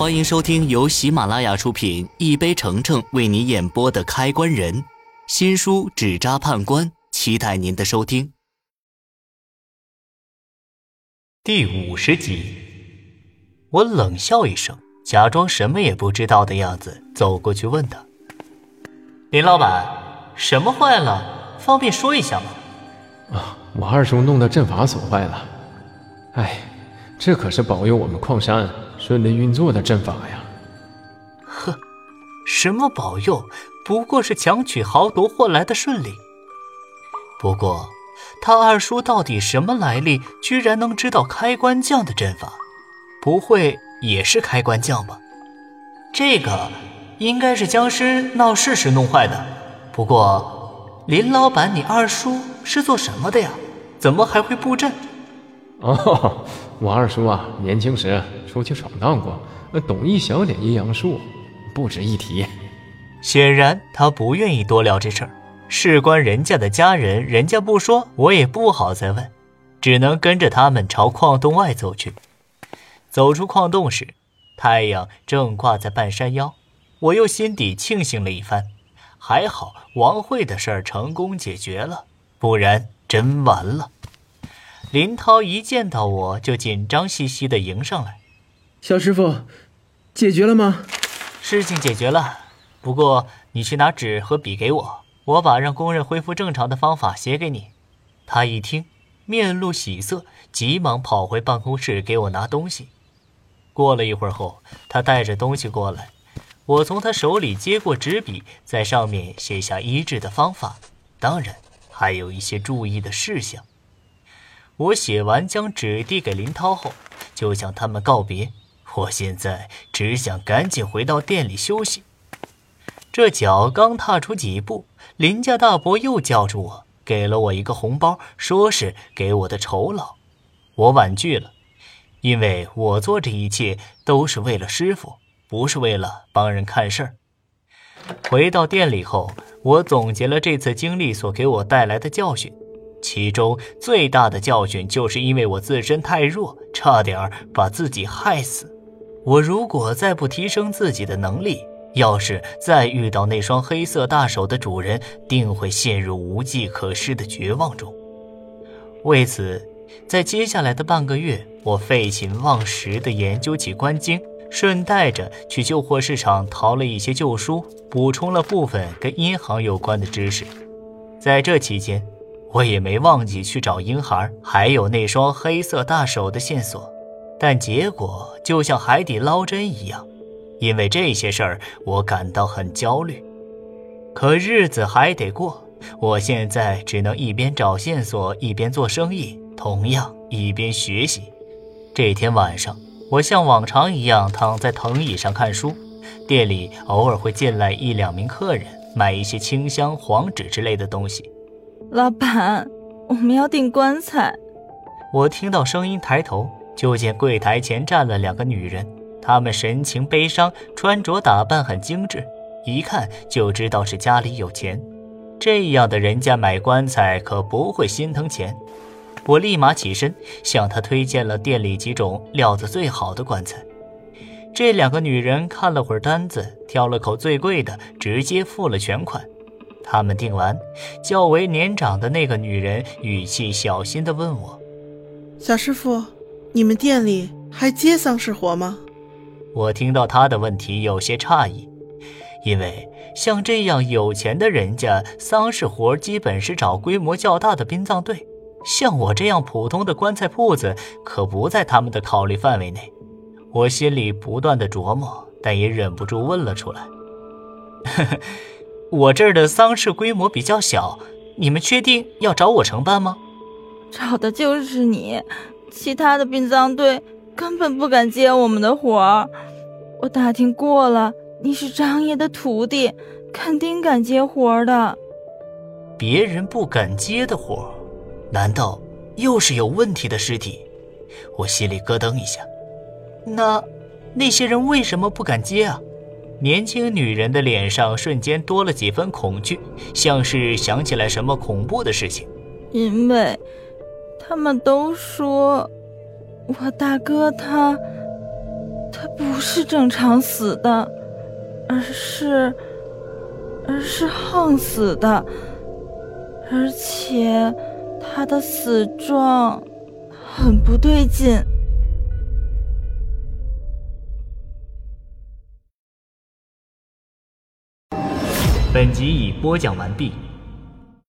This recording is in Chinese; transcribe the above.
欢迎收听由喜马拉雅出品、一杯橙橙为你演播的《开关人》新书《纸扎判官》，期待您的收听。第五十集，我冷笑一声，假装什么也不知道的样子，走过去问他：“林老板，什么坏了？方便说一下吗？”啊，我二叔弄的阵法损坏了。哎，这可是保佑我们矿山。顺利运作的阵法呀！呵，什么保佑？不过是强取豪夺换来的顺利。不过，他二叔到底什么来历？居然能知道开关将的阵法？不会也是开关将吧？这个应该是僵尸闹事时弄坏的。不过，林老板，你二叔是做什么的呀？怎么还会布阵？哦。我二叔啊，年轻时出去闯荡过，懂一小点阴阳术，不值一提。显然他不愿意多聊这事儿，事关人家的家人，人家不说，我也不好再问，只能跟着他们朝矿洞外走去。走出矿洞时，太阳正挂在半山腰，我又心底庆幸了一番，还好王慧的事儿成功解决了，不然真完了。林涛一见到我就紧张兮兮的迎上来：“小师傅，解决了吗？”“事情解决了，不过你去拿纸和笔给我，我把让工人恢复正常的方法写给你。”他一听，面露喜色，急忙跑回办公室给我拿东西。过了一会儿后，他带着东西过来，我从他手里接过纸笔，在上面写下医治的方法，当然还有一些注意的事项。我写完，将纸递给林涛后，就向他们告别。我现在只想赶紧回到店里休息。这脚刚踏出几步，林家大伯又叫住我，给了我一个红包，说是给我的酬劳。我婉拒了，因为我做这一切都是为了师傅，不是为了帮人看事儿。回到店里后，我总结了这次经历所给我带来的教训。其中最大的教训，就是因为我自身太弱，差点把自己害死。我如果再不提升自己的能力，要是再遇到那双黑色大手的主人，定会陷入无计可施的绝望中。为此，在接下来的半个月，我废寝忘食地研究起关经，顺带着去旧货市场淘了一些旧书，补充了部分跟银行有关的知识。在这期间，我也没忘记去找婴孩，还有那双黑色大手的线索，但结果就像海底捞针一样。因为这些事儿，我感到很焦虑。可日子还得过，我现在只能一边找线索，一边做生意，同样一边学习。这天晚上，我像往常一样躺在藤椅上看书，店里偶尔会进来一两名客人，买一些清香、黄纸之类的东西。老板，我们要订棺材。我听到声音，抬头就见柜台前站了两个女人，她们神情悲伤，穿着打扮很精致，一看就知道是家里有钱。这样的人家买棺材可不会心疼钱。我立马起身，向他推荐了店里几种料子最好的棺材。这两个女人看了会儿单子，挑了口最贵的，直接付了全款。他们订完，较为年长的那个女人语气小心地问我：“小师傅，你们店里还接丧事活吗？”我听到他的问题有些诧异，因为像这样有钱的人家，丧事活基本是找规模较大的殡葬队，像我这样普通的棺材铺子可不在他们的考虑范围内。我心里不断的琢磨，但也忍不住问了出来：“呵呵。”我这儿的丧事规模比较小，你们确定要找我承办吗？找的就是你，其他的殡葬队根本不敢接我们的活儿。我打听过了，你是张爷的徒弟，肯定敢接活儿的。别人不敢接的活儿，难道又是有问题的尸体？我心里咯噔一下。那那些人为什么不敢接啊？年轻女人的脸上瞬间多了几分恐惧，像是想起来什么恐怖的事情。因为，他们都说，我大哥他，他不是正常死的，而是，而是横死的，而且他的死状很不对劲。本集已播讲完毕。